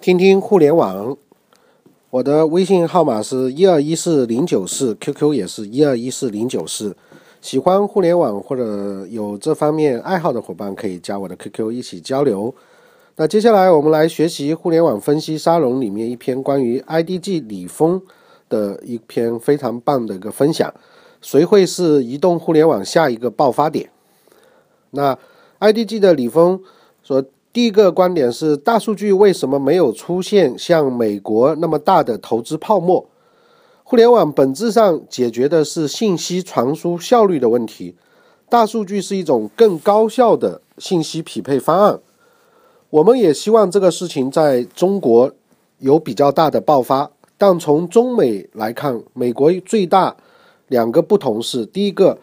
听听互联网。我的微信号码是一二一四零九四，QQ 也是一二一四零九四。喜欢互联网或者有这方面爱好的伙伴，可以加我的 QQ 一起交流。那接下来我们来学习互联网分析沙龙里面一篇关于 IDG 李峰的一篇非常棒的一个分享。谁会是移动互联网下一个爆发点？那 IDG 的李峰说。第一个观点是，大数据为什么没有出现像美国那么大的投资泡沫？互联网本质上解决的是信息传输效率的问题，大数据是一种更高效的信息匹配方案。我们也希望这个事情在中国有比较大的爆发，但从中美来看，美国最大两个不同是，第一个。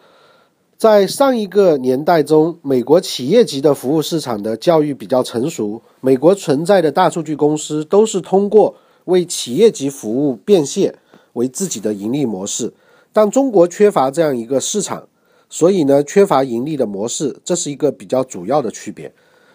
在上一个年代中，美国企业级的服务市场的教育比较成熟，美国存在的大数据公司都是通过为企业级服务变现为自己的盈利模式。但中国缺乏这样一个市场，所以呢，缺乏盈利的模式，这是一个比较主要的区别。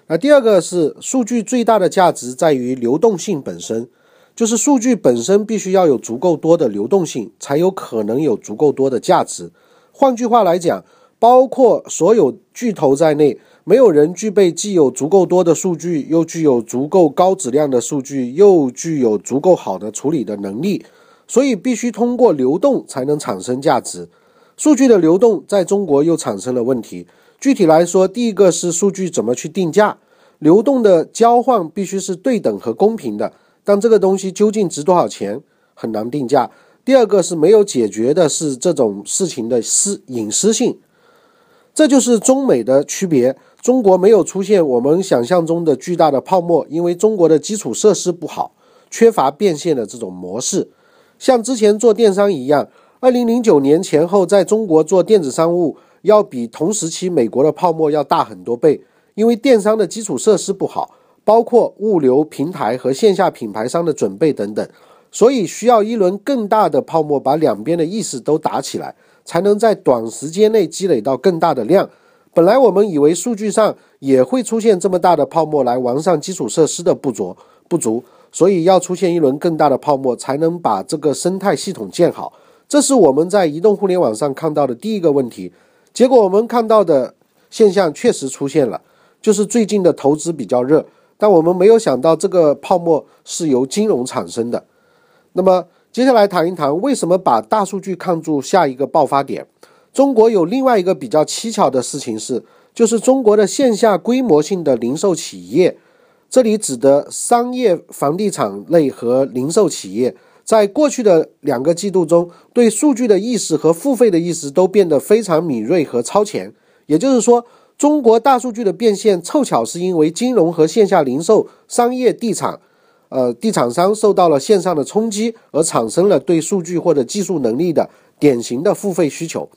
那第二个是数据最大的价值在于流动性本身，就是数据本身必须要有足够多的流动性，才有可能有足够多的价值。换句话来讲。包括所有巨头在内，没有人具备既有足够多的数据，又具有足够高质量的数据，又具有足够好的处理的能力。所以必须通过流动才能产生价值。数据的流动在中国又产生了问题。具体来说，第一个是数据怎么去定价，流动的交换必须是对等和公平的，但这个东西究竟值多少钱很难定价。第二个是没有解决的是这种事情的私隐私性。这就是中美的区别。中国没有出现我们想象中的巨大的泡沫，因为中国的基础设施不好，缺乏变现的这种模式。像之前做电商一样，二零零九年前后在中国做电子商务，要比同时期美国的泡沫要大很多倍。因为电商的基础设施不好，包括物流平台和线下品牌商的准备等等，所以需要一轮更大的泡沫，把两边的意识都打起来。才能在短时间内积累到更大的量。本来我们以为数据上也会出现这么大的泡沫来完善基础设施的不足，不足，所以要出现一轮更大的泡沫，才能把这个生态系统建好。这是我们在移动互联网上看到的第一个问题。结果我们看到的现象确实出现了，就是最近的投资比较热，但我们没有想到这个泡沫是由金融产生的。那么。接下来谈一谈为什么把大数据看作下一个爆发点。中国有另外一个比较蹊跷的事情是，就是中国的线下规模性的零售企业，这里指的商业房地产类和零售企业，在过去的两个季度中，对数据的意识和付费的意识都变得非常敏锐和超前。也就是说，中国大数据的变现凑巧是因为金融和线下零售、商业地产。呃，地产商受到了线上的冲击，而产生了对数据或者技术能力的典型的付费需求。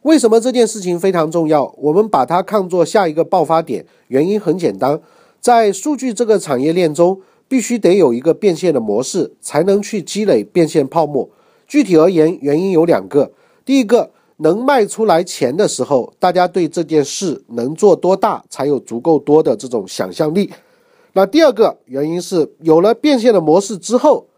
为什么这件事情非常重要？我们把它看作下一个爆发点。原因很简单，在数据这个产业链中，必须得有一个变现的模式，才能去积累变现泡沫。具体而言，原因有两个：第一个，能卖出来钱的时候，大家对这件事能做多大，才有足够多的这种想象力。那第二个原因是，有了变现的模式之后，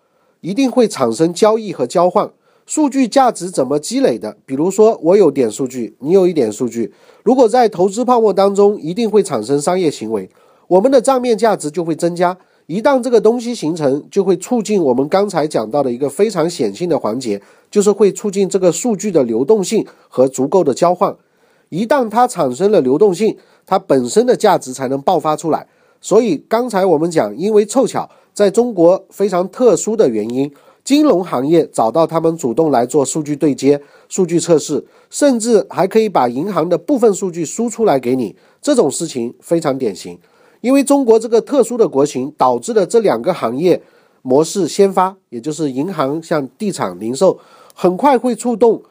一定会产生交易和交换。数据价值怎么积累的？比如说，我有点数据，你有一点数据。如果在投资泡沫当中，一定会产生商业行为，我们的账面价值就会增加。一旦这个东西形成，就会促进我们刚才讲到的一个非常显性的环节，就是会促进这个数据的流动性和足够的交换。一旦它产生了流动性，它本身的价值才能爆发出来。所以刚才我们讲，因为凑巧在中国非常特殊的原因，金融行业找到他们主动来做数据对接、数据测试，甚至还可以把银行的部分数据输出来给你。这种事情非常典型，因为中国这个特殊的国情导致了这两个行业模式先发，也就是银行向地产、零售，很快会触动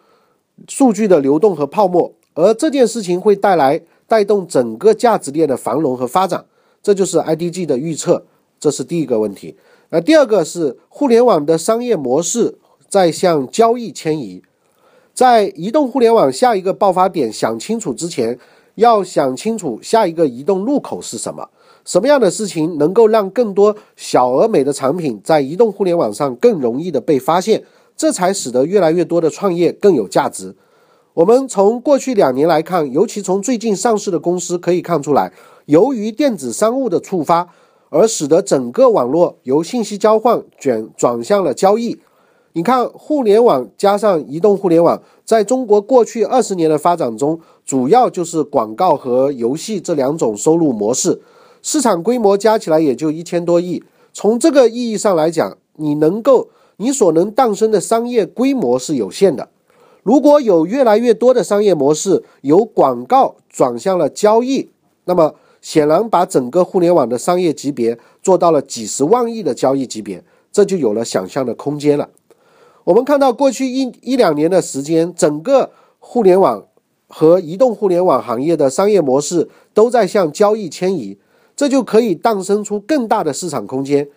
数据的流动和泡沫，而这件事情会带来带动整个价值链的繁荣和发展。这就是 IDG 的预测，这是第一个问题。那第二个是互联网的商业模式在向交易迁移，在移动互联网下一个爆发点想清楚之前，要想清楚下一个移动入口是什么。什么样的事情能够让更多小而美的产品在移动互联网上更容易的被发现？这才使得越来越多的创业更有价值。我们从过去两年来看，尤其从最近上市的公司可以看出来，由于电子商务的触发，而使得整个网络由信息交换转转向了交易。你看，互联网加上移动互联网，在中国过去二十年的发展中，主要就是广告和游戏这两种收入模式，市场规模加起来也就一千多亿。从这个意义上来讲，你能够。你所能诞生的商业规模是有限的。如果有越来越多的商业模式由广告转向了交易，那么显然把整个互联网的商业级别做到了几十万亿的交易级别，这就有了想象的空间了。我们看到过去一一两年的时间，整个互联网和移动互联网行业的商业模式都在向交易迁移，这就可以诞生出更大的市场空间。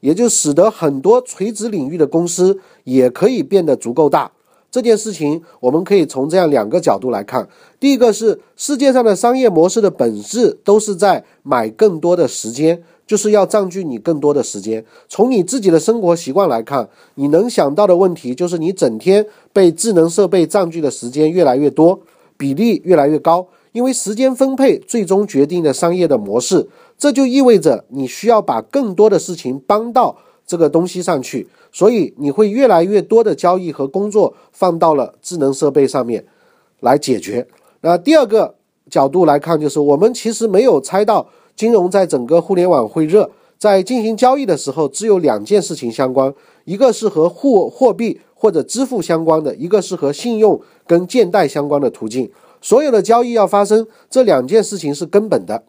也就使得很多垂直领域的公司也可以变得足够大。这件事情，我们可以从这样两个角度来看：第一个是世界上的商业模式的本质都是在买更多的时间，就是要占据你更多的时间。从你自己的生活习惯来看，你能想到的问题就是你整天被智能设备占据的时间越来越多，比例越来越高。因为时间分配最终决定了商业的模式。这就意味着你需要把更多的事情搬到这个东西上去，所以你会越来越多的交易和工作放到了智能设备上面来解决。那第二个角度来看，就是我们其实没有猜到金融在整个互联网会热，在进行交易的时候，只有两件事情相关，一个是和货货币或者支付相关的，一个是和信用跟借贷相关的途径。所有的交易要发生，这两件事情是根本的。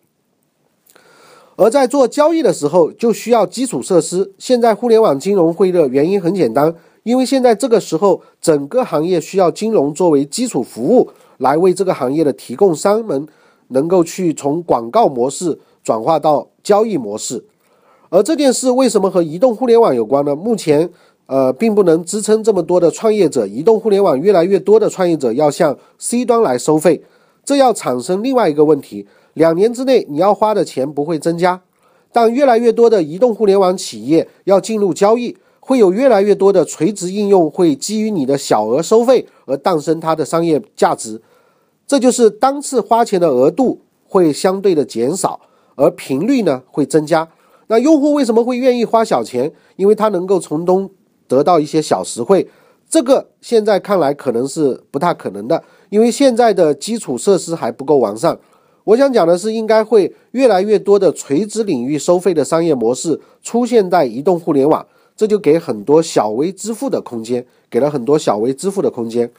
而在做交易的时候，就需要基础设施。现在互联网金融会热，原因很简单，因为现在这个时候，整个行业需要金融作为基础服务，来为这个行业的提供商们能够去从广告模式转化到交易模式。而这件事为什么和移动互联网有关呢？目前，呃，并不能支撑这么多的创业者。移动互联网越来越多的创业者要向 C 端来收费，这要产生另外一个问题。两年之内，你要花的钱不会增加，但越来越多的移动互联网企业要进入交易，会有越来越多的垂直应用会基于你的小额收费而诞生它的商业价值。这就是单次花钱的额度会相对的减少，而频率呢会增加。那用户为什么会愿意花小钱？因为他能够从中得到一些小实惠。这个现在看来可能是不太可能的，因为现在的基础设施还不够完善。我想讲的是，应该会越来越多的垂直领域收费的商业模式出现在移动互联网，这就给很多小微支付的空间，给了很多小微支付的空间。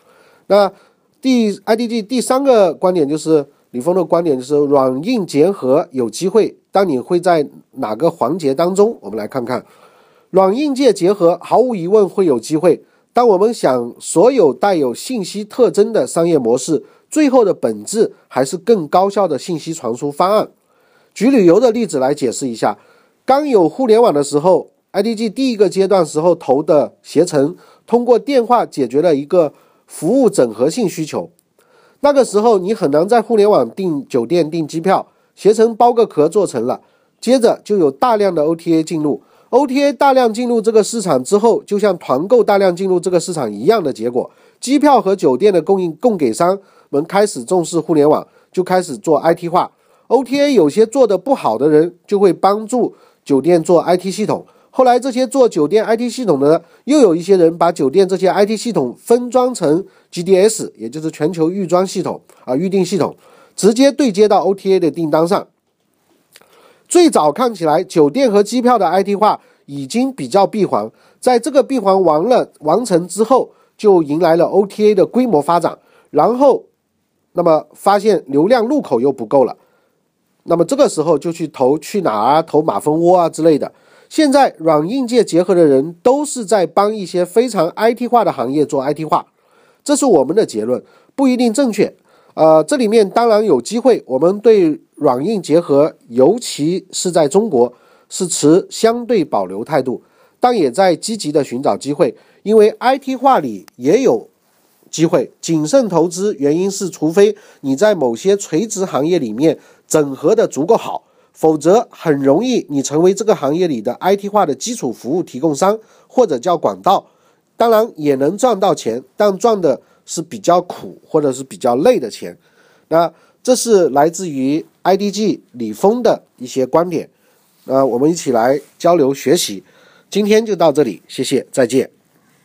那第 IDG 第三个观点就是李峰的观点，就是软硬结合有机会，但你会在哪个环节当中？我们来看看，软硬件结合毫无疑问会有机会。当我们想所有带有信息特征的商业模式。最后的本质还是更高效的信息传输方案。举旅游的例子来解释一下：刚有互联网的时候，IDG 第一个阶段时候投的携程，通过电话解决了一个服务整合性需求。那个时候你很难在互联网订酒店、订机票，携程包个壳做成了。接着就有大量的 OTA 进入，OTA 大量进入这个市场之后，就像团购大量进入这个市场一样的结果，机票和酒店的供应供给商。我们开始重视互联网，就开始做 IT 化。OTA 有些做的不好的人，就会帮助酒店做 IT 系统。后来这些做酒店 IT 系统的，又有一些人把酒店这些 IT 系统分装成 GDS，也就是全球预装系统啊，预订系统，直接对接到 OTA 的订单上。最早看起来，酒店和机票的 IT 化已经比较闭环，在这个闭环完了完成之后，就迎来了 OTA 的规模发展，然后。那么发现流量入口又不够了，那么这个时候就去投去哪儿啊，投马蜂窝啊之类的。现在软硬件结合的人都是在帮一些非常 IT 化的行业做 IT 化，这是我们的结论，不一定正确。呃，这里面当然有机会，我们对软硬结合，尤其是在中国，是持相对保留态度，但也在积极的寻找机会，因为 IT 化里也有。机会谨慎投资，原因是除非你在某些垂直行业里面整合的足够好，否则很容易你成为这个行业里的 IT 化的基础服务提供商，或者叫管道。当然也能赚到钱，但赚的是比较苦或者是比较累的钱。那这是来自于 IDG 李峰的一些观点。那我们一起来交流学习。今天就到这里，谢谢，再见。